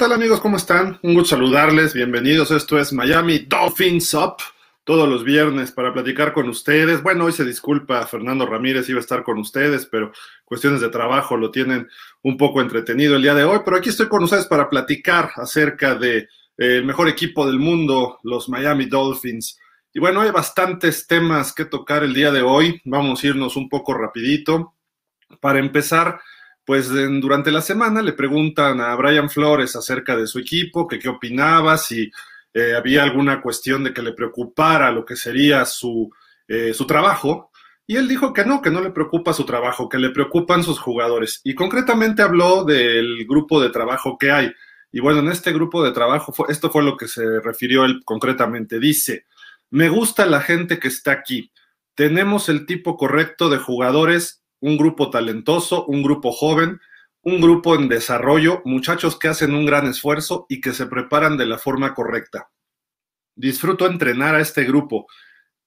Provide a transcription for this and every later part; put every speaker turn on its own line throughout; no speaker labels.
¿Qué tal amigos? ¿Cómo están? Un gusto saludarles. Bienvenidos. Esto es Miami Dolphins Up. Todos los viernes para platicar con ustedes. Bueno, hoy se disculpa Fernando Ramírez, iba a estar con ustedes, pero cuestiones de trabajo lo tienen un poco entretenido el día de hoy. Pero aquí estoy con ustedes para platicar acerca de eh, mejor equipo del mundo, los Miami Dolphins. Y bueno, hay bastantes temas que tocar el día de hoy. Vamos a irnos un poco rapidito. Para empezar, pues durante la semana le preguntan a Brian Flores acerca de su equipo, que qué opinaba, si eh, había alguna cuestión de que le preocupara lo que sería su, eh, su trabajo. Y él dijo que no, que no le preocupa su trabajo, que le preocupan sus jugadores. Y concretamente habló del grupo de trabajo que hay. Y bueno, en este grupo de trabajo, esto fue lo que se refirió él concretamente. Dice, me gusta la gente que está aquí. Tenemos el tipo correcto de jugadores, un grupo talentoso, un grupo joven, un grupo en desarrollo, muchachos que hacen un gran esfuerzo y que se preparan de la forma correcta. Disfruto entrenar a este grupo.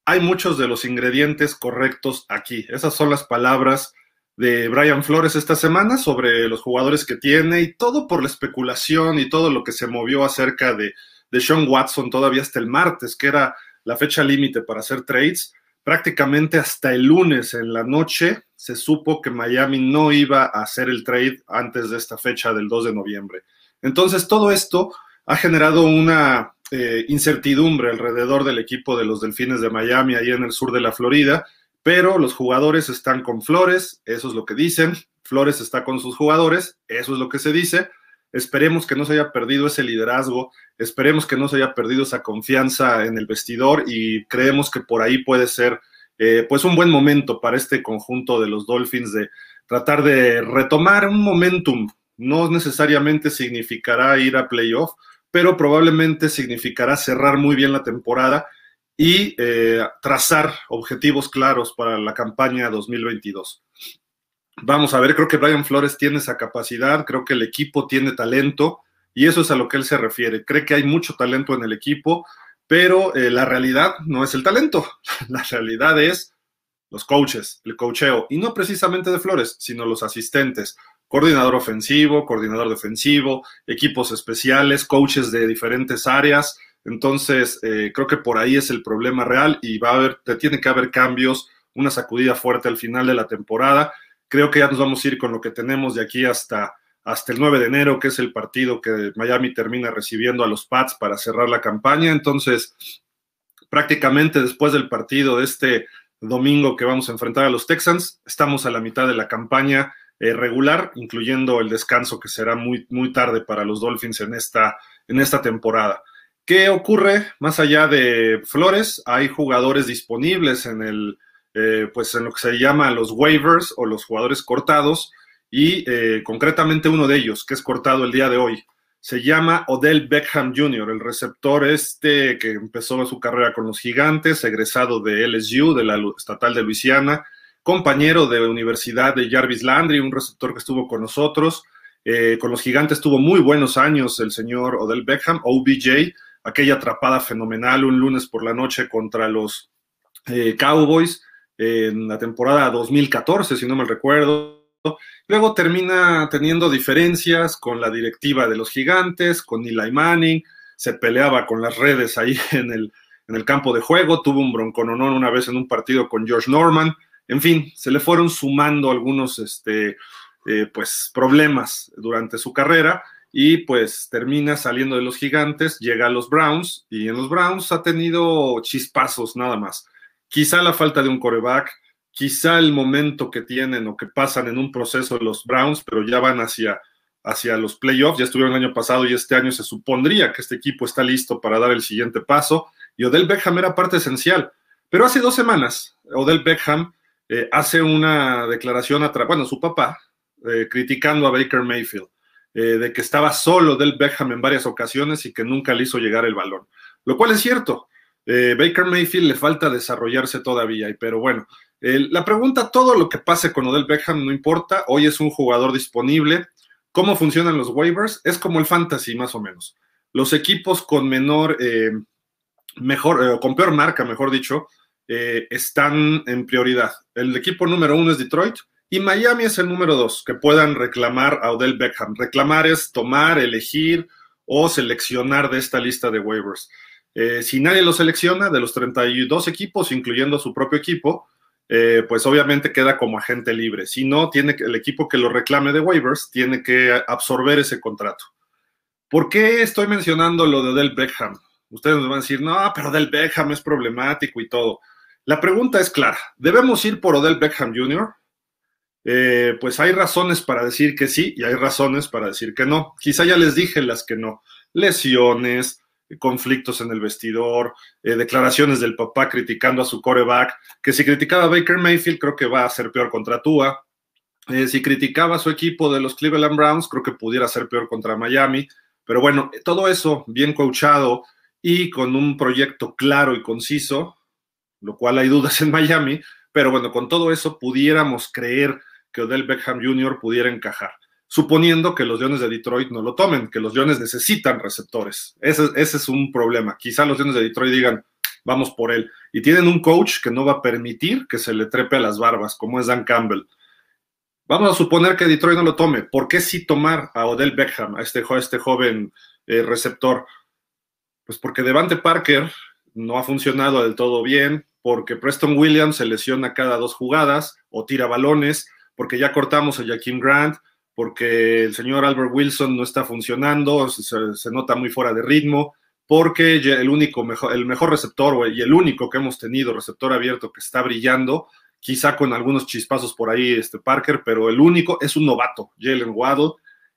Hay muchos de los ingredientes correctos aquí. Esas son las palabras de Brian Flores esta semana sobre los jugadores que tiene y todo por la especulación y todo lo que se movió acerca de, de Sean Watson todavía hasta el martes, que era la fecha límite para hacer trades. Prácticamente hasta el lunes en la noche se supo que Miami no iba a hacer el trade antes de esta fecha del 2 de noviembre. Entonces, todo esto ha generado una eh, incertidumbre alrededor del equipo de los Delfines de Miami, ahí en el sur de la Florida, pero los jugadores están con Flores, eso es lo que dicen, Flores está con sus jugadores, eso es lo que se dice. Esperemos que no se haya perdido ese liderazgo, esperemos que no se haya perdido esa confianza en el vestidor y creemos que por ahí puede ser eh, pues un buen momento para este conjunto de los Dolphins de tratar de retomar un momentum. No necesariamente significará ir a playoff, pero probablemente significará cerrar muy bien la temporada y eh, trazar objetivos claros para la campaña 2022. Vamos a ver, creo que Brian Flores tiene esa capacidad, creo que el equipo tiene talento y eso es a lo que él se refiere. Cree que hay mucho talento en el equipo, pero eh, la realidad no es el talento, la realidad es los coaches, el coacheo, y no precisamente de Flores, sino los asistentes, coordinador ofensivo, coordinador defensivo, equipos especiales, coaches de diferentes áreas, entonces, eh, creo que por ahí es el problema real y va a haber, tiene que haber cambios, una sacudida fuerte al final de la temporada. Creo que ya nos vamos a ir con lo que tenemos de aquí hasta, hasta el 9 de enero, que es el partido que Miami termina recibiendo a los Pats para cerrar la campaña. Entonces, prácticamente después del partido de este domingo que vamos a enfrentar a los Texans, estamos a la mitad de la campaña eh, regular, incluyendo el descanso que será muy, muy tarde para los Dolphins en esta, en esta temporada. ¿Qué ocurre más allá de Flores? Hay jugadores disponibles en el, eh, pues en lo que se llama los waivers o los jugadores cortados y eh, concretamente uno de ellos que es cortado el día de hoy. Se llama Odell Beckham Jr., el receptor este que empezó su carrera con los gigantes, egresado de LSU, de la estatal de Luisiana, compañero de universidad de Jarvis Landry, un receptor que estuvo con nosotros. Eh, con los gigantes tuvo muy buenos años el señor Odell Beckham, OBJ, aquella atrapada fenomenal un lunes por la noche contra los eh, Cowboys en la temporada 2014, si no me recuerdo. Luego termina teniendo diferencias con la directiva de los gigantes, con Eli Manning, se peleaba con las redes ahí en el, en el campo de juego, tuvo un broncononón una vez en un partido con George Norman, en fin, se le fueron sumando algunos este, eh, pues, problemas durante su carrera y pues termina saliendo de los gigantes, llega a los Browns y en los Browns ha tenido chispazos nada más. Quizá la falta de un coreback, quizá el momento que tienen o que pasan en un proceso de los Browns, pero ya van hacia, hacia los playoffs, ya estuvieron el año pasado y este año se supondría que este equipo está listo para dar el siguiente paso y Odell Beckham era parte esencial. Pero hace dos semanas, Odell Beckham eh, hace una declaración, a bueno, su papá, eh, criticando a Baker Mayfield eh, de que estaba solo del Beckham en varias ocasiones y que nunca le hizo llegar el balón. Lo cual es cierto. Baker Mayfield le falta desarrollarse todavía, pero bueno, la pregunta, todo lo que pase con Odell Beckham no importa, hoy es un jugador disponible. ¿Cómo funcionan los waivers? Es como el fantasy, más o menos. Los equipos con menor, eh, mejor, con peor marca, mejor dicho, están en prioridad. El equipo número uno es Detroit, Y Miami es el número dos, que puedan reclamar a Odell Beckham. Reclamar es tomar, elegir o seleccionar de esta lista de waivers. Eh, si nadie lo selecciona, de los 32 equipos, incluyendo su propio equipo, eh, pues obviamente queda como agente libre. Si no, tiene el equipo que lo reclame de waivers tiene que absorber ese contrato. ¿Por qué estoy mencionando lo de Odell Beckham? Ustedes me van a decir, no, pero Odell Beckham es problemático y todo. La pregunta es clara. ¿Debemos ir por Odell Beckham Jr.? Eh, pues hay razones para decir que sí y hay razones para decir que no. Quizá ya les dije las que no. Lesiones, conflictos en el vestidor, eh, declaraciones del papá criticando a su coreback, que si criticaba a Baker Mayfield creo que va a ser peor contra Tua. Eh, si criticaba a su equipo de los Cleveland Browns, creo que pudiera ser peor contra Miami. Pero bueno, todo eso bien coachado y con un proyecto claro y conciso, lo cual hay dudas en Miami, pero bueno, con todo eso pudiéramos creer que Odell Beckham Jr. pudiera encajar, suponiendo que los Leones de Detroit no lo tomen, que los Leones necesitan receptores. Ese, es un problema. Quizá los Leones de Detroit digan, vamos por él. Y tienen un coach que no va a permitir que se le trepe a las barbas, como es Dan Campbell. Vamos a suponer que Detroit no lo tome. ¿Por qué sí tomar a Odell Beckham, a este, este joven eh, receptor? Pues porque Devante Parker no ha funcionado del todo bien, porque Preston Williams se lesiona cada dos jugadas o tira balones, porque ya cortamos a Jaquim Grant, porque el señor Albert Wilson no está funcionando, se, nota muy fuera de ritmo, porque el único mejor, el mejor receptor y el único que hemos tenido, receptor abierto que está brillando, quizá con algunos chispazos por ahí, este Parker, pero el único es un novato, Jalen Waddle,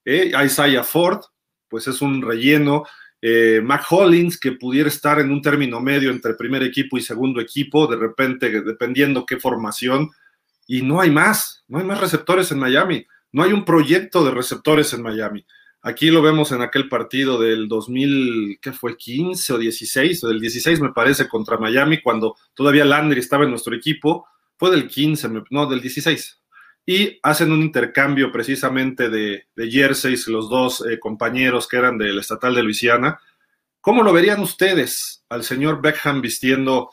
eh, Isaiah Ford, pues es un relleno, eh, Mac Hollins, que pudiera estar en un término medio entre primer equipo y segundo equipo, de repente, dependiendo qué formación, y no hay más, no hay más receptores en Miami, no hay un proyecto de receptores en Miami. Aquí lo vemos en aquel partido del 2000, ¿qué fue? 15 o 16, o del 16 me parece, contra Miami, cuando todavía Landry estaba en nuestro equipo, fue del 15, no, del 16. Y hacen un intercambio precisamente de, de jerseys, los dos eh, compañeros que eran del estatal de Luisiana. ¿Cómo lo verían ustedes al señor Beckham vistiendo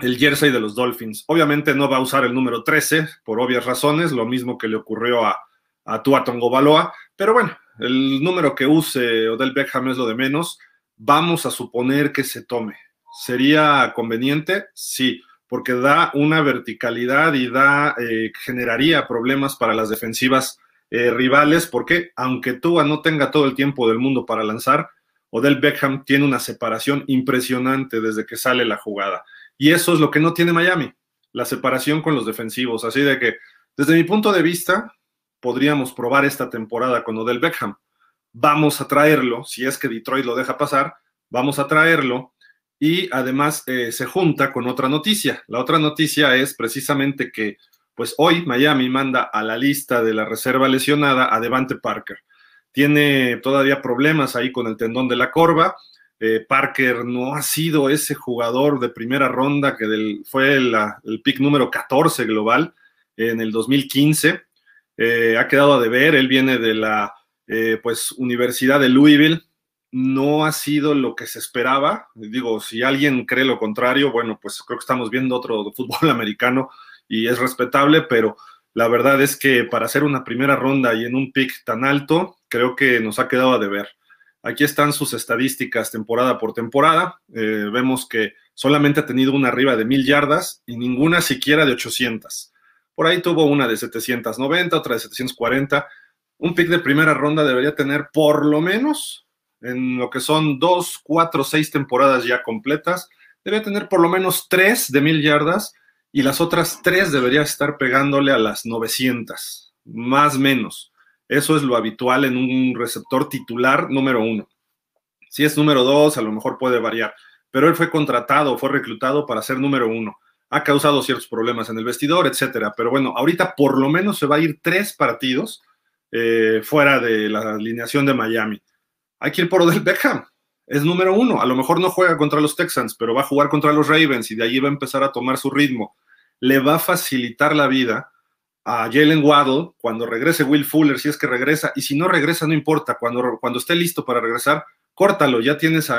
el jersey de los Dolphins. Obviamente no va a usar el número 13 por obvias razones, lo mismo que le ocurrió a, a Tua Baloa, pero bueno, el número que use Odell Beckham es lo de menos. Vamos a suponer que se tome. ¿Sería conveniente? Sí, porque da una verticalidad y da, eh, generaría problemas para las defensivas eh, rivales, porque aunque Tua no tenga todo el tiempo del mundo para lanzar, Odell Beckham tiene una separación impresionante desde que sale la jugada. Y eso es lo que no tiene Miami, la separación con los defensivos. Así de que, desde mi punto de vista, podríamos probar esta temporada con Odell Beckham. Vamos a traerlo, si es que Detroit lo deja pasar, vamos a traerlo. Y además eh, se junta con otra noticia. La otra noticia es precisamente que, pues hoy Miami manda a la lista de la reserva lesionada a Devante Parker. Tiene todavía problemas ahí con el tendón de la corva eh, Parker no ha sido ese jugador de primera ronda que fue el pick número 14 global en el 2015. Eh, ha quedado a deber, él viene de la eh, pues, Universidad de Louisville. No ha sido lo que se esperaba. Digo, si alguien cree lo contrario, bueno, pues creo que estamos viendo otro fútbol americano y es respetable, pero la verdad es que para hacer una primera ronda y en un pick tan alto, creo que nos ha quedado a deber. Aquí están sus estadísticas temporada por temporada. Eh, vemos que solamente ha tenido una arriba de mil yardas y ninguna siquiera de 800. Por ahí tuvo una de 790, otra de 740. Un pick de primera ronda debería tener por lo menos, en lo que son dos, cuatro, seis temporadas ya completas, debería tener por lo menos tres de mil yardas y las otras tres debería estar pegándole a las 900, más menos. Eso es lo habitual en un receptor titular número uno. Si es número dos, a lo mejor puede variar, pero él fue contratado, fue reclutado para ser número uno. Ha causado ciertos problemas en el vestidor, etcétera. Pero bueno, ahorita por lo menos se va a ir tres partidos eh, fuera de la alineación de Miami. Hay que ir por Odell Beckham. Es número uno. A lo mejor no juega contra los Texans, pero va a jugar contra los Ravens y de allí va a empezar a tomar su ritmo. Le va a facilitar la vida a Jalen Waddle cuando regrese Will Fuller, si es que regresa, y si no regresa, no importa, cuando, cuando esté listo para regresar, córtalo, ya tienes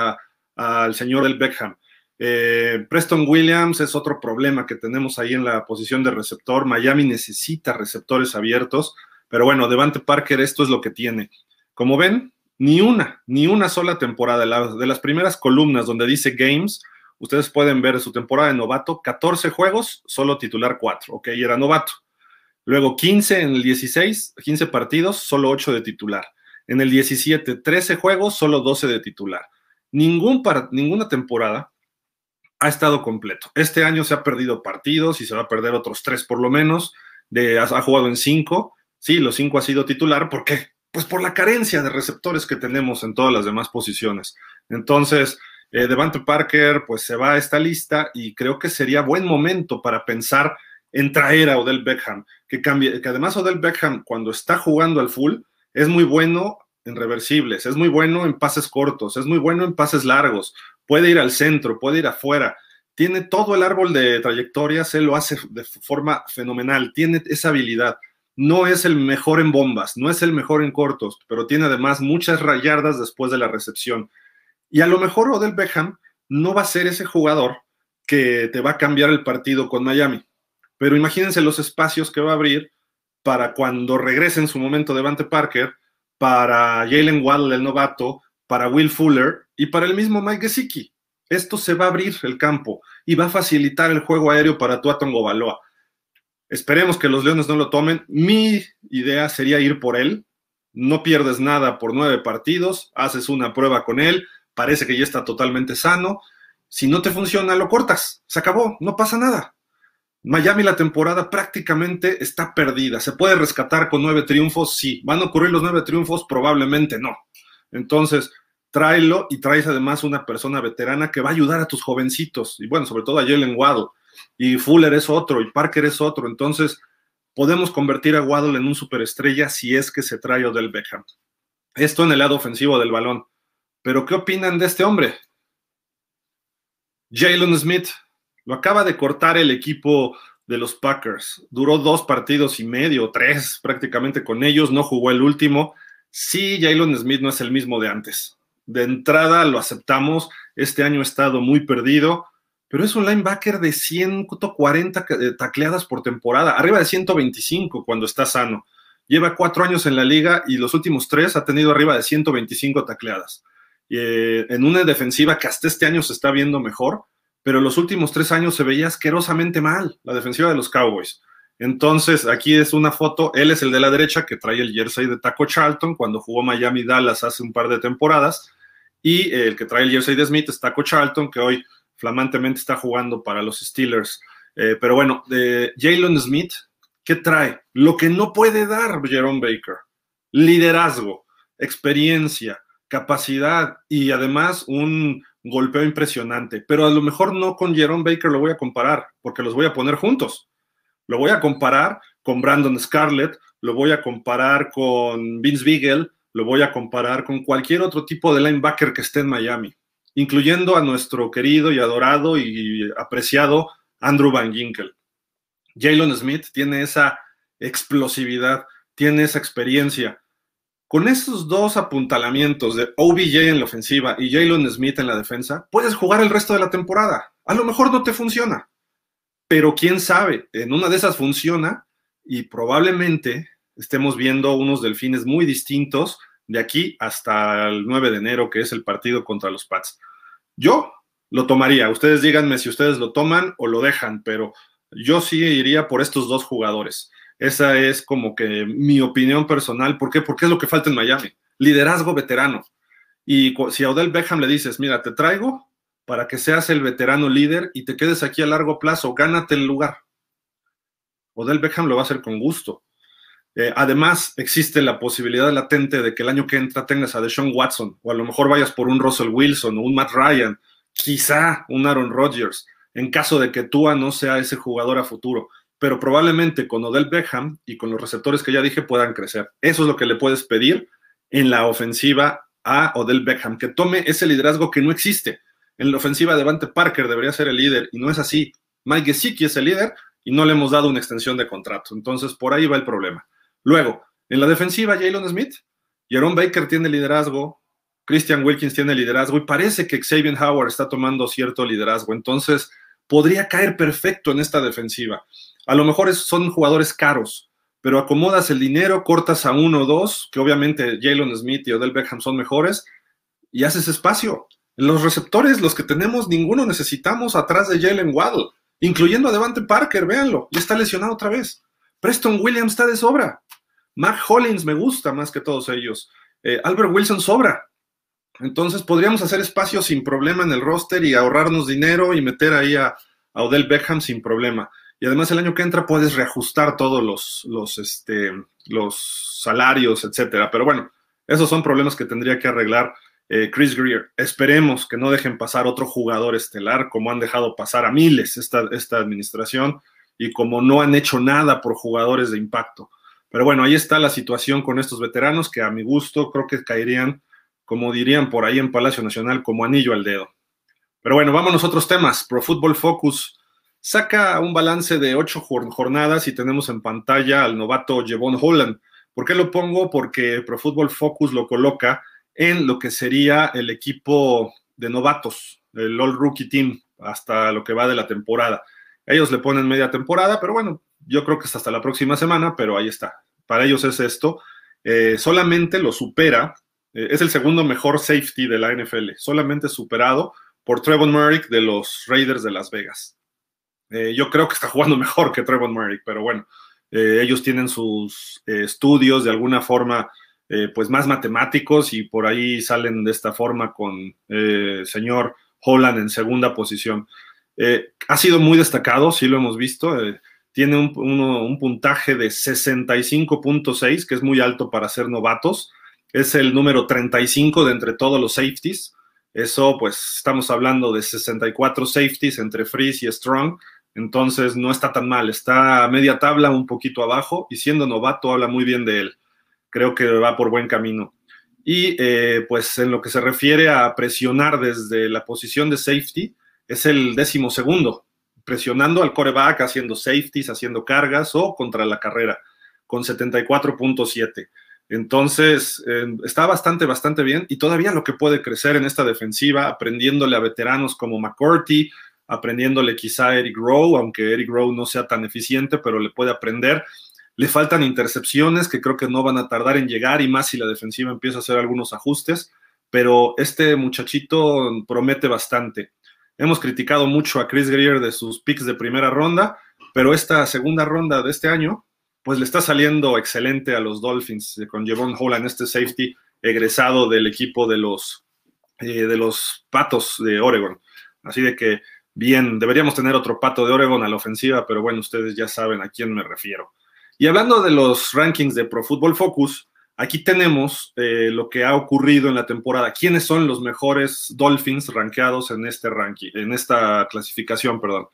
al señor del Beckham. Eh, Preston Williams es otro problema que tenemos ahí en la posición de receptor. Miami necesita receptores abiertos, pero bueno, Devante Parker esto es lo que tiene. Como ven, ni una, ni una sola temporada. De las primeras columnas donde dice Games, ustedes pueden ver su temporada de novato, 14 juegos, solo titular 4, ok, era novato. Luego 15 en el 16, 15 partidos, solo 8 de titular. En el 17, 13 juegos, solo 12 de titular. Ningún ninguna temporada ha estado completo. Este año se ha perdido partidos y se va a perder otros 3 por lo menos. De, ha, jugado en 5. Sí, los 5 ha sido titular. ¿Por qué? Pues por la carencia de receptores que tenemos en todas las demás posiciones. Entonces, eh, Devante Parker, pues se va a esta lista y creo que sería buen momento para pensar en traer a Odell Beckham, que, cambie, que además Odell Beckham cuando está jugando al full es muy bueno en reversibles, es muy bueno en pases cortos, es muy bueno en pases largos, puede ir al centro, puede ir afuera, tiene todo el árbol de trayectorias, él lo hace de forma fenomenal, tiene esa habilidad. No es el mejor en bombas, no es el mejor en cortos, pero tiene además muchas rayardas después de la recepción. Y a lo mejor Odell Beckham no va a ser ese jugador que te va a cambiar el partido con Miami. Pero imagínense los espacios que va a abrir para cuando regrese en su momento Devante Parker, para Jalen Waddle, el novato, para Will Fuller y para el mismo Mike Gesicki. Esto se va a abrir el campo y va a facilitar el juego aéreo para Tuatongo Baloa. Esperemos que los Leones no lo tomen. Mi idea sería ir por él. No pierdes nada por nueve partidos, haces una prueba con él, parece que ya está totalmente sano. Si no te funciona, lo cortas. Se acabó, no pasa nada. Miami la temporada prácticamente está perdida. ¿Se puede rescatar con nueve triunfos? Sí. ¿Van a ocurrir los nueve triunfos? Probablemente no. Entonces, tráelo y traes además una persona veterana que va a ayudar a tus jovencitos. Y bueno, sobre todo a Jalen Waddle. Y Fuller es otro, y Parker es otro. Entonces, podemos convertir a Waddle en un superestrella si es que se trae del Beckham. Esto en el lado ofensivo del balón. Pero, ¿qué opinan de este hombre? Jalen Smith, lo acaba de cortar el equipo de los Packers. Duró dos partidos y medio, tres prácticamente con ellos, no jugó el último. Sí, Jalen Smith no es el mismo de antes. De entrada lo aceptamos, este año ha estado muy perdido, pero es un linebacker de 140 eh, tacleadas por temporada, arriba de 125 cuando está sano. Lleva cuatro años en la liga y los últimos tres ha tenido arriba de 125 tacleadas. Eh, en una defensiva que hasta este año se está viendo mejor, pero los últimos tres años se veía asquerosamente mal la defensiva de los Cowboys. Entonces, aquí es una foto, él es el de la derecha que trae el jersey de Taco Charlton cuando jugó Miami Dallas hace un par de temporadas, y el que trae el jersey de Smith es Taco Charlton, que hoy flamantemente está jugando para los Steelers. Eh, pero bueno, de Jalen Smith, ¿qué trae? Lo que no puede dar Jerome Baker, liderazgo, experiencia, capacidad y además un golpeo impresionante, pero a lo mejor no con Jerome Baker lo voy a comparar, porque los voy a poner juntos. Lo voy a comparar con Brandon Scarlett, lo voy a comparar con Vince Beagle, lo voy a comparar con cualquier otro tipo de linebacker que esté en Miami, incluyendo a nuestro querido y adorado y apreciado Andrew Van Ginkel. Jalen Smith tiene esa explosividad, tiene esa experiencia, con esos dos apuntalamientos de OBJ en la ofensiva y Jalen Smith en la defensa, puedes jugar el resto de la temporada. A lo mejor no te funciona, pero quién sabe, en una de esas funciona y probablemente estemos viendo unos delfines muy distintos de aquí hasta el 9 de enero, que es el partido contra los Pats. Yo lo tomaría. Ustedes díganme si ustedes lo toman o lo dejan, pero yo sí iría por estos dos jugadores. Esa es como que mi opinión personal. ¿Por qué? Porque es lo que falta en Miami. Liderazgo veterano. Y si a Odell Beckham le dices, mira, te traigo para que seas el veterano líder y te quedes aquí a largo plazo, gánate el lugar. Odell Beckham lo va a hacer con gusto. Eh, además, existe la posibilidad latente de que el año que entra tengas a Deshaun Watson, o a lo mejor vayas por un Russell Wilson o un Matt Ryan, quizá un Aaron Rodgers, en caso de que Tua no sea ese jugador a futuro pero probablemente con Odell Beckham y con los receptores que ya dije puedan crecer. Eso es lo que le puedes pedir en la ofensiva a Odell Beckham, que tome ese liderazgo que no existe. En la ofensiva, Devante Parker debería ser el líder y no es así. Mike Gesicki es el líder y no le hemos dado una extensión de contrato. Entonces, por ahí va el problema. Luego, en la defensiva, Jalen Smith, Jerome Baker tiene liderazgo, Christian Wilkins tiene liderazgo y parece que Xavier Howard está tomando cierto liderazgo. Entonces, podría caer perfecto en esta defensiva. A lo mejor son jugadores caros, pero acomodas el dinero, cortas a uno o dos, que obviamente Jalen Smith y Odell Beckham son mejores, y haces espacio. Los receptores, los que tenemos, ninguno necesitamos atrás de Jalen Waddle, incluyendo a Devante Parker, véanlo, ya está lesionado otra vez. Preston Williams está de sobra. Mac Hollins me gusta más que todos ellos. Eh, Albert Wilson sobra. Entonces podríamos hacer espacio sin problema en el roster y ahorrarnos dinero y meter ahí a, Odell Beckham sin problema. Y además el año que entra puedes reajustar todos los, los, este, los salarios, etcétera. Pero bueno, esos son problemas que tendría que arreglar eh, Chris Greer. Esperemos que no dejen pasar otro jugador estelar, como han dejado pasar a miles esta, esta administración y como no han hecho nada por jugadores de impacto. Pero bueno, ahí está la situación con estos veteranos que a mi gusto creo que caerían como dirían por ahí en Palacio Nacional, como anillo al dedo. Pero bueno, vámonos a otros temas. Pro Football Focus saca un balance de ocho jornadas y tenemos en pantalla al novato Jevon Holland. ¿Por qué lo pongo? Porque Pro Football Focus lo coloca en lo que sería el equipo de novatos, el All Rookie Team, hasta lo que va de la temporada. Ellos le ponen media temporada, pero bueno, yo creo que es hasta la próxima semana, pero ahí está. Para ellos es esto. Eh, solamente lo supera eh, es el segundo mejor safety de la NFL, solamente superado por Trevon Merrick de los Raiders de Las Vegas. Eh, yo creo que está jugando mejor que Trevon Merrick, pero bueno, eh, ellos tienen sus estudios de alguna forma pues más matemáticos y por ahí salen de esta forma con el señor Holland en segunda posición. ha sido muy destacado, sí lo hemos visto. tiene un, un puntaje de 65.6, que es muy alto para ser novatos es el número 35 de entre todos los safeties. Eso, pues, estamos hablando de 64 safeties entre Freeze y Strong. Entonces, no está tan mal. Está a media tabla, un poquito abajo. Y siendo novato, habla muy bien de él. Creo que va por buen camino. Y, eh, pues, en lo que se refiere a presionar desde la posición de safety, es el décimo segundo. Presionando al coreback, haciendo safeties, haciendo cargas o contra la carrera, con 74.7. Entonces, eh, está bastante, bastante bien y todavía lo que puede crecer en esta defensiva, aprendiéndole a veteranos como McCourty, aprendiéndole quizá a Eric Rowe, aunque Eric Rowe no sea tan eficiente, pero le puede aprender. Le faltan intercepciones que creo que no van a tardar en llegar y más si la defensiva empieza a hacer algunos ajustes, pero este muchachito promete bastante. Hemos criticado mucho a Chris Greer de sus picks de primera ronda, pero esta segunda ronda de este año pues le está saliendo excelente a los Dolphins eh, con Jevon Holland, este safety egresado del equipo de los, eh, de los Patos de Oregon. Así de que, bien, deberíamos tener otro Pato de Oregon a la ofensiva, pero bueno, ustedes ya saben a quién me refiero. Y hablando de los rankings de Pro Football Focus, aquí tenemos eh, lo que ha ocurrido en la temporada. ¿Quiénes son los mejores Dolphins rankeados en este ranking, en esta clasificación, perdón?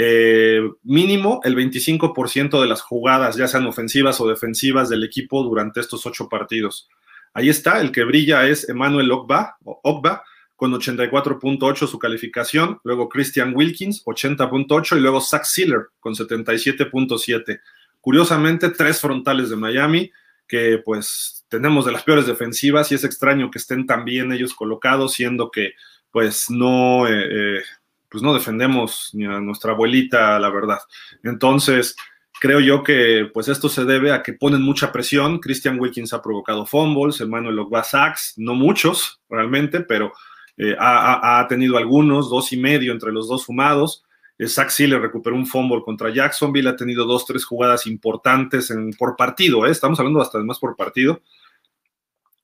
Eh, mínimo el 25% de las jugadas, ya sean ofensivas o defensivas del equipo durante estos ocho partidos. Ahí está, el que brilla es Emmanuel Ogba, con 84.8 su calificación, luego Christian Wilkins, 80.8 y luego Zach Sealer con 77.7. Curiosamente, tres frontales de Miami, que pues tenemos de las peores defensivas y es extraño que estén tan bien ellos colocados, siendo que pues no, eh, eh, pues no defendemos ni a nuestra abuelita, la verdad. Entonces, creo yo que pues esto se debe a que ponen mucha presión. Christian Wilkins ha provocado fumbles, Emmanuel Ogba sacks, no muchos realmente, pero eh, ha, tenido algunos, dos y medio entre los dos sumados. Zach le recuperó un fumble contra Jacksonville, ha tenido dos, tres jugadas importantes por partido, ¿eh? estamos hablando hasta más por partido.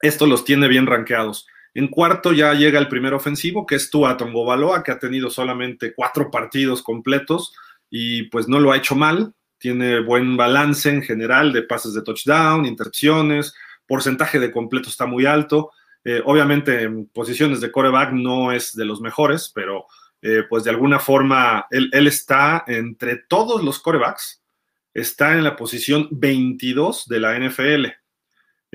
Esto los tiene bien rankeados. En cuarto ya llega el primer ofensivo, que es Tua Tongobaloa, que ha tenido solamente cuatro partidos completos y pues no lo ha hecho mal. Tiene buen balance en general de pases de touchdown, intercepciones, porcentaje de completo está muy alto. Eh, obviamente en posiciones de coreback no es de los mejores, pero eh, pues de alguna forma él, él, está entre todos los corebacks, está en la posición 22 de la NFL.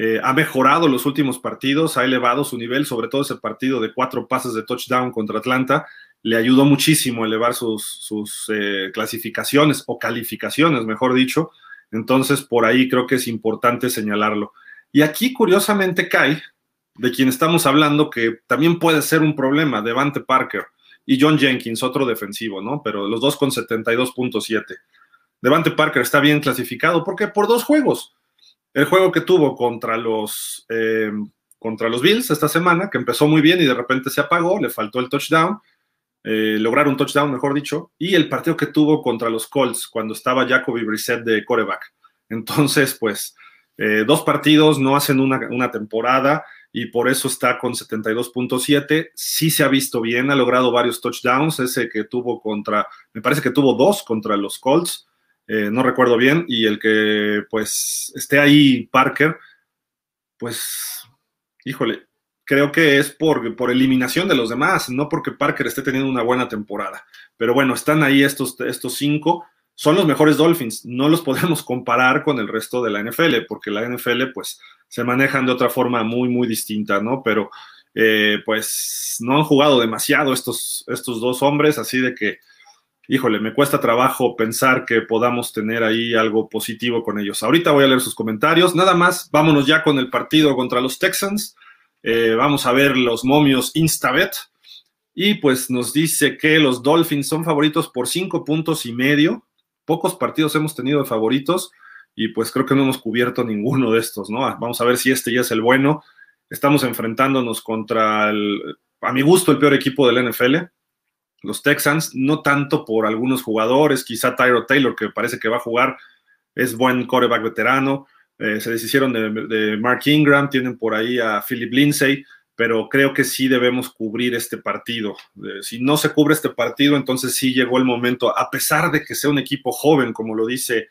Eh, ha mejorado los últimos partidos, ha elevado su nivel, sobre todo ese partido de cuatro pases de touchdown contra Atlanta, le ayudó muchísimo a elevar sus, eh, clasificaciones o calificaciones, mejor dicho. Entonces, por ahí creo que es importante señalarlo. Y aquí, curiosamente, cae de quien estamos hablando, que también puede ser un problema, Devante Parker y John Jenkins, otro defensivo, ¿no? Pero los dos con 72.7. Devante Parker está bien clasificado porque por dos juegos. El juego que tuvo contra los, eh, contra los Bills esta semana, que empezó muy bien y de repente se apagó, le faltó el touchdown, eh, lograr un touchdown, mejor dicho, y el partido que tuvo contra los Colts cuando estaba Jacoby Brissett de coreback. Entonces, pues, eh, dos partidos no hacen una, una temporada y por eso está con 72.7. Sí se ha visto bien, ha logrado varios touchdowns, ese que tuvo contra, me parece que tuvo dos contra los Colts, eh, no recuerdo bien, y el que pues esté ahí Parker, pues, híjole, creo que es por, por eliminación de los demás, no porque Parker esté teniendo una buena temporada. Pero bueno, están ahí estos, estos cinco, son los mejores Dolphins, no los podemos comparar con el resto de la NFL, porque la NFL pues se manejan de otra forma muy, muy distinta, ¿no? Pero eh, pues no han jugado demasiado estos, estos dos hombres, así de que híjole, me cuesta trabajo pensar que podamos tener ahí algo positivo con ellos. Ahorita voy a leer sus comentarios. Nada más, vámonos ya con el partido contra los Texans. Eh, vamos a ver los momios Instabet. Y pues nos dice que los Dolphins son favoritos por cinco puntos y medio. Pocos partidos hemos tenido de favoritos y pues creo que no hemos cubierto ninguno de estos, ¿no? Vamos a ver si este ya es el bueno. Estamos enfrentándonos contra el, a mi gusto, el peor equipo del NFL los Texans, no tanto por algunos jugadores, quizá Tyro Taylor, que parece que va a jugar, es buen coreback veterano, eh, se deshicieron de, Mark Ingram, tienen por ahí a Philip Lindsay, pero creo que sí debemos cubrir este partido. Eh, si no se cubre este partido, entonces sí llegó el momento, a pesar de que sea un equipo joven, como lo dice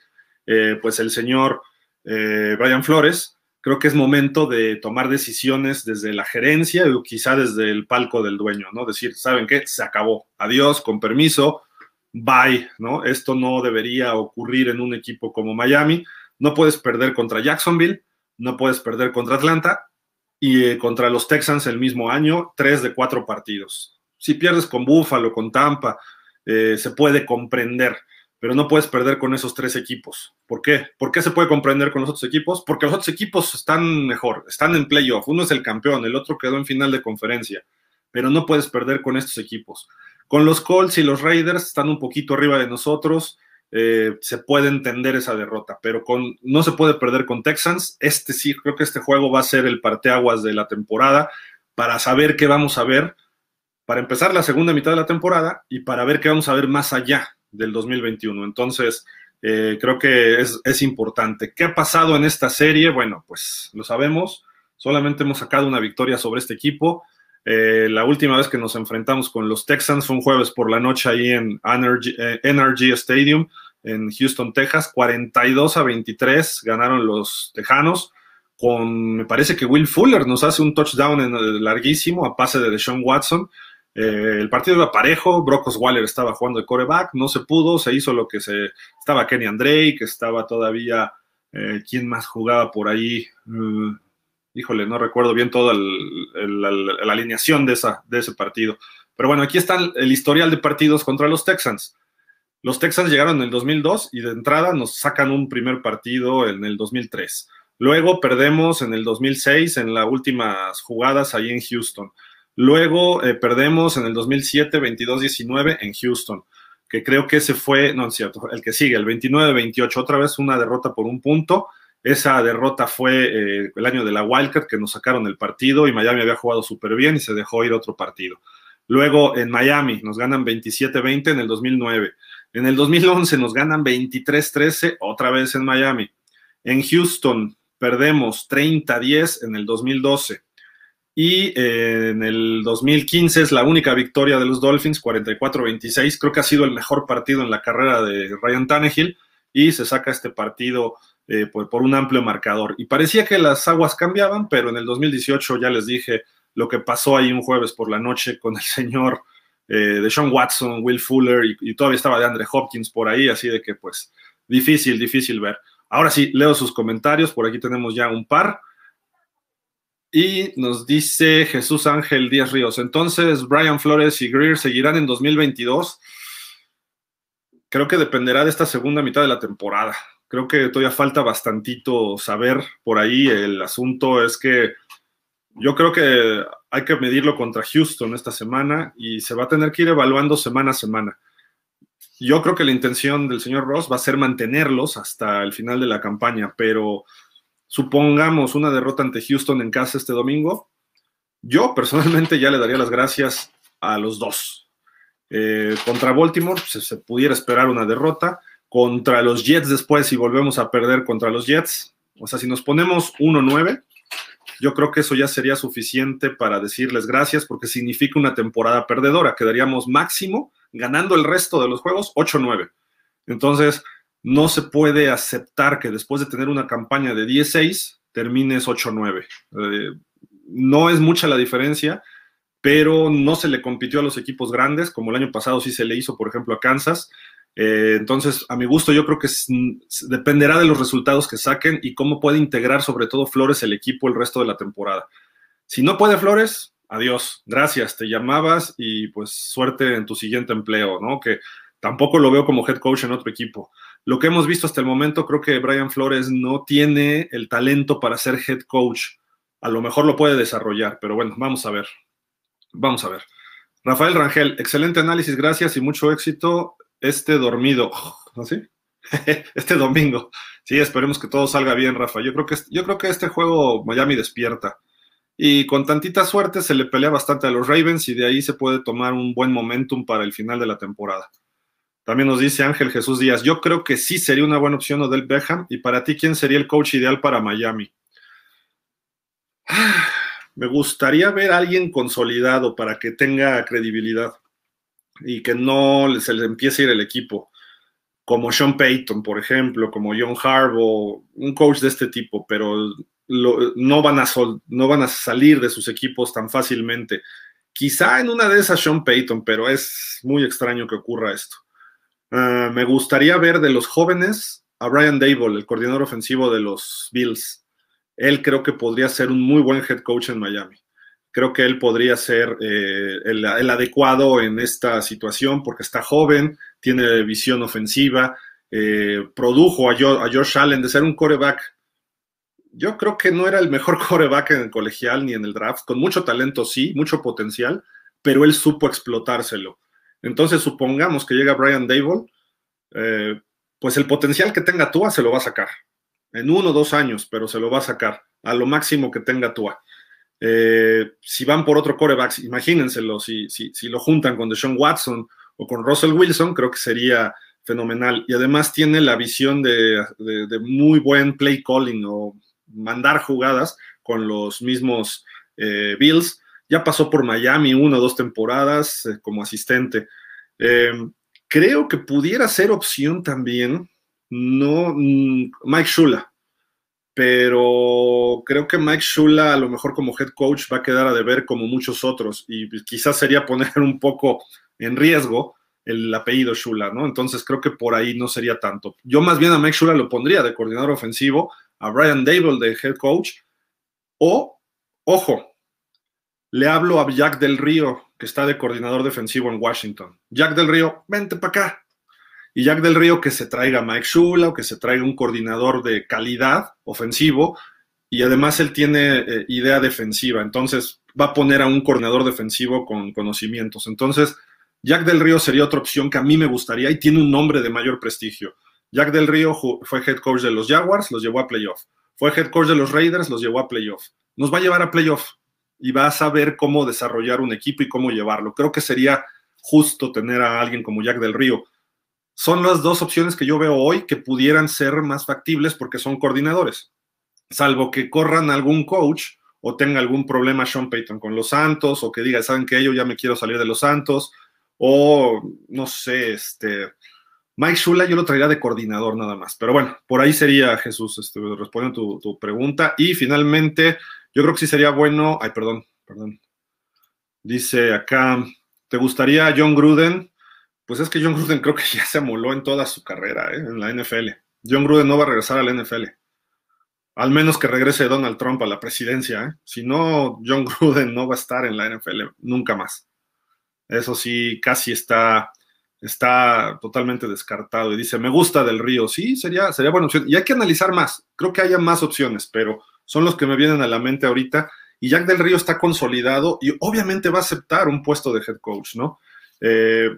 eh, pues el señor Brian Flores, creo que es momento de tomar decisiones desde la gerencia o quizá desde el palco del dueño, ¿no? Decir, ¿saben qué? Se acabó. Adiós, con permiso, bye, ¿no? Esto no debería ocurrir en un equipo como Miami. No puedes perder contra Jacksonville, no puedes perder contra Atlanta y eh, contra los Texans el mismo año, tres de cuatro partidos. Si pierdes con Buffalo, con Tampa, eh, se puede comprender pero no puedes perder con esos tres equipos. ¿Por qué? ¿Por qué se puede comprender con los otros equipos? Porque los otros equipos están mejor, están en playoff. Uno es el campeón, el otro quedó en final de conferencia, pero no puedes perder con estos equipos. Con los Colts y los Raiders están un poquito arriba de nosotros. Eh, se puede entender esa derrota, pero con, no se puede perder con Texans. Este sí, creo que este juego va a ser el parteaguas de la temporada para saber qué vamos a ver, para empezar la segunda mitad de la temporada y para ver qué vamos a ver más allá del 2021. Entonces, eh, creo que es, importante. ¿Qué ha pasado en esta serie? Bueno, pues lo sabemos. Solamente hemos sacado una victoria sobre este equipo. Eh, la última vez que nos enfrentamos con los Texans fue un jueves por la noche ahí en NRG, eh, Stadium en Houston, Texas. 42 a 23 ganaron los Tejanos. Con, me parece que Will Fuller nos hace un touchdown en el larguísimo a pase de Deshaun Watson. Eh, el partido era parejo, Brock Osweiler estaba jugando de coreback, no se pudo, se hizo lo que se... Estaba Kenny Andre, que estaba todavía... Eh, ¿Quién más jugaba por ahí? Mm, híjole, no recuerdo bien toda la alineación de, esa, de ese partido. Pero bueno, aquí está el, historial de partidos contra los Texans. Los Texans llegaron en el 2002 y de entrada nos sacan un primer partido en el 2003. Luego perdemos en el 2006 en las últimas jugadas ahí en Houston. Luego eh, perdemos en el 2007 22-19 en Houston, que creo que ese fue, no es cierto, el que sigue, el 29-28, otra vez una derrota por un punto. Esa derrota fue eh, el año de la Wildcard, que nos sacaron el partido y Miami había jugado súper bien y se dejó ir otro partido. Luego en Miami nos ganan 27-20 en el 2009. En el 2011 nos ganan 23-13 otra vez en Miami. En Houston perdemos 30-10 en el 2012. Y eh, en el 2015 es la única victoria de los Dolphins, 44-26. Creo que ha sido el mejor partido en la carrera de Ryan Tannehill y se saca este partido eh, por, un amplio marcador. Y parecía que las aguas cambiaban, pero en el 2018 ya les dije lo que pasó ahí un jueves por la noche con el señor eh, de Sean Watson, Will Fuller y, y todavía estaba de Andre Hopkins por ahí, así de que pues difícil, difícil ver. Ahora sí, leo sus comentarios, por aquí tenemos ya un par. Y nos dice Jesús Ángel Díaz Ríos. Entonces, Brian Flores y Greer seguirán en 2022. Creo que dependerá de esta segunda mitad de la temporada. Creo que todavía falta bastantito saber por ahí. El asunto es que Yo creo que hay que medirlo contra Houston esta semana y se va a tener que ir evaluando semana a semana. Yo creo que la intención del señor Ross va a ser mantenerlos hasta el final de la campaña, pero supongamos una derrota ante Houston en casa este domingo, yo personalmente ya le daría las gracias a los dos. Eh, contra Baltimore pues, se pudiera esperar una derrota. Contra los Jets después, si volvemos a perder contra los Jets, o sea, si nos ponemos 1-9, yo creo que eso ya sería suficiente para decirles gracias porque significa una temporada perdedora. Quedaríamos máximo ganando el resto de los juegos 8-9. Entonces, no se puede aceptar que después de tener una campaña de 16 termines 8-9. Eh, no es mucha la diferencia, pero no se le compitió a los equipos grandes, como el año pasado sí se le hizo, por ejemplo, a Kansas. Eh, entonces, a mi gusto, yo creo que dependerá de los resultados que saquen y cómo puede integrar sobre todo Flores el equipo el resto de la temporada. Si no puede Flores, adiós, gracias, te llamabas y pues suerte en tu siguiente empleo, ¿no? Que tampoco lo veo como head coach en otro equipo. Lo que hemos visto hasta el momento, creo que Brian Flores no tiene el talento para ser head coach. A lo mejor lo puede desarrollar, pero bueno, vamos a ver. Vamos a ver. Rafael Rangel, excelente análisis, gracias y mucho éxito este dormido. ¿No sí? este domingo. Sí, esperemos que todo salga bien, Rafa. Yo creo que, yo creo que este juego Miami despierta. Y con tantita suerte se le pelea bastante a los Ravens y de ahí se puede tomar un buen momentum para el final de la temporada. También nos dice Ángel Jesús Díaz, yo creo que sí sería una buena opción Odell Beckham. Y para ti, ¿quién sería el coach ideal para Miami? Me gustaría ver a alguien consolidado para que tenga credibilidad y que no se le empiece a ir el equipo, como Sean Payton, por ejemplo, como John Harbaugh, un coach de este tipo, pero no, van a no van a salir de sus equipos tan fácilmente. Quizá en una de esas Sean Payton, pero es muy extraño que ocurra esto. Ah, me gustaría ver de los jóvenes a Brian Dable, el coordinador ofensivo de los Bills él creo que podría ser un muy buen head coach en Miami. Creo que él podría ser eh, el, adecuado en esta situación porque está joven, tiene visión ofensiva, eh, produjo a, a Josh Allen de ser un coreback. Yo creo que no era el mejor coreback en el colegial ni en el draft, con mucho talento sí, mucho potencial, pero él supo explotárselo. Entonces supongamos que llega Brian Dable, eh, pues el potencial que tenga Tua se lo va a sacar en uno o dos años, pero se lo va a sacar a lo máximo que tenga Tua. Eh, si van por otro coreback, imagínenselo, si, si, si lo juntan con Deshaun Watson o con Russell Wilson, creo que sería fenomenal. Y además tiene la visión de, muy buen play calling o mandar jugadas con los mismos eh, Bills. Ya pasó por Miami una o dos temporadas eh, como asistente. creo que pudiera ser opción también no, mm, Mike Shula, pero creo que Mike Shula a lo mejor como head coach va a quedar a deber como muchos otros y quizás sería poner un poco en riesgo el apellido Shula, ¿no? Entonces creo que por ahí no sería tanto. Yo más bien a Mike Shula lo pondría de coordinador ofensivo, a Brian Dable de head coach, o, ojo, le hablo a Jack del Río, que está de coordinador defensivo en Washington. Jack del Río, vente para acá y Jack del Río que se traiga Mike Shula o que se traiga un coordinador de calidad ofensivo y además él tiene eh, idea defensiva, entonces va a poner a un coordinador defensivo con conocimientos. Entonces, Jack del Río sería otra opción que a mí me gustaría y tiene un nombre de mayor prestigio. Jack del Río fue head coach de los Jaguars, los llevó a playoff. Fue head coach de los Raiders, los llevó a playoff. Nos va a llevar a playoff y va a saber cómo desarrollar un equipo y cómo llevarlo. Creo que sería justo tener a alguien como Jack del Río son las dos opciones que yo veo hoy que pudieran ser más factibles porque son coordinadores, salvo que corran algún coach o tenga algún problema Sean Payton con los Santos o que diga, ¿saben que Yo ya me quiero salir de los Santos o no sé, este... Mike Shula yo lo traería de coordinador nada más. Pero bueno, por ahí sería Jesús, este, respondiendo tu, tu pregunta. Y finalmente, yo creo que sí sería bueno. Ay, perdón, perdón. Dice acá, ¿te gustaría John Gruden? Pues es que John Gruden creo que ya se amoló en toda su carrera, ¿eh? en la NFL. John Gruden no va a regresar a la NFL. Al menos que regrese Donald Trump a la presidencia. ¿eh? Si no, John Gruden no va a estar en la NFL nunca más. Eso sí, casi está, está totalmente descartado. Y dice, me gusta del río. Sí, sería, sería buena opción. Y hay que analizar más. Creo que haya más opciones, pero son los que me vienen a la mente ahorita. y Jack del Río está consolidado y obviamente va a aceptar un puesto de head coach, ¿no? Eh,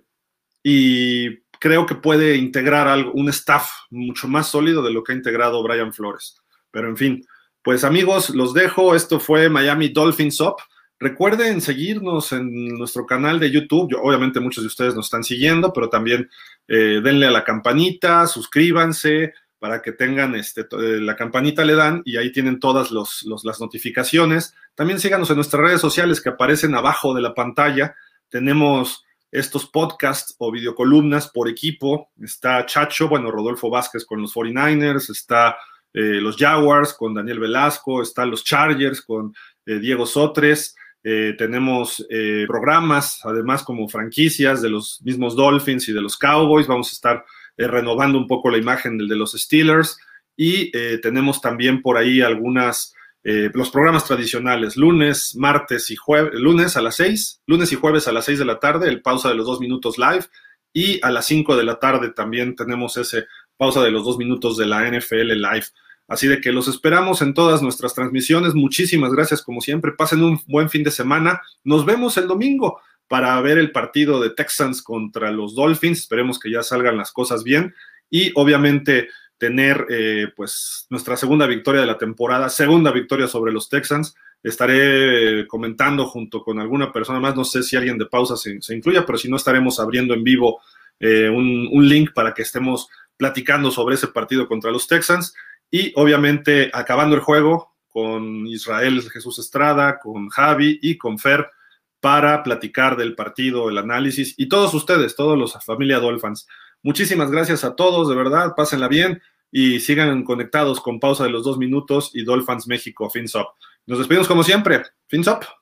y creo que puede integrar algo, un staff mucho más sólido de lo que ha integrado Brian Flores. Pero en fin, pues amigos, los dejo. Esto fue Miami Dolphins Up. Recuerden seguirnos en nuestro canal de YouTube. Yo, obviamente muchos de ustedes nos están siguiendo, pero también eh, denle a la campanita, suscríbanse para que tengan este, eh, la campanita le dan y ahí tienen todas los, las notificaciones. También síganos en nuestras redes sociales que aparecen abajo de la pantalla. Tenemos estos podcasts o videocolumnas por equipo. Está Chacho, bueno, Rodolfo Vázquez con los 49ers, está eh, los Jaguars con Daniel Velasco, está los Chargers con Diego Sotres. Eh, tenemos eh, programas, además como franquicias de los mismos Dolphins y de los Cowboys. Vamos a estar eh, renovando un poco la imagen del de los Steelers. Y tenemos también por ahí algunas, los programas tradicionales, lunes, martes y jueves, lunes a las 6, lunes y jueves a las 6 de la tarde, el pausa de los dos minutos live. Y a las 5 de la tarde también tenemos ese pausa de los dos minutos de la NFL live. Así de que los esperamos en todas nuestras transmisiones. Muchísimas gracias como siempre. Pasen un buen fin de semana. Nos vemos el domingo para ver el partido de Texans contra los Dolphins. Esperemos que ya salgan las cosas bien y obviamente tener eh, pues nuestra segunda victoria de la temporada, segunda victoria sobre los Texans. Estaré comentando junto con alguna persona más, no sé si alguien de pausa se, incluya, pero si no estaremos abriendo en vivo eh, un, un link para que estemos platicando sobre ese partido contra los Texans. Y obviamente acabando el juego con Israel Jesús Estrada, con Javi y con Fer para platicar del partido, el análisis y todos ustedes, todos los familia Dolphins. Muchísimas gracias a todos, de verdad, pásenla bien y sigan conectados con pausa de los dos minutos y Dolphins México, Fins Up. Nos despedimos como siempre. Fins Up.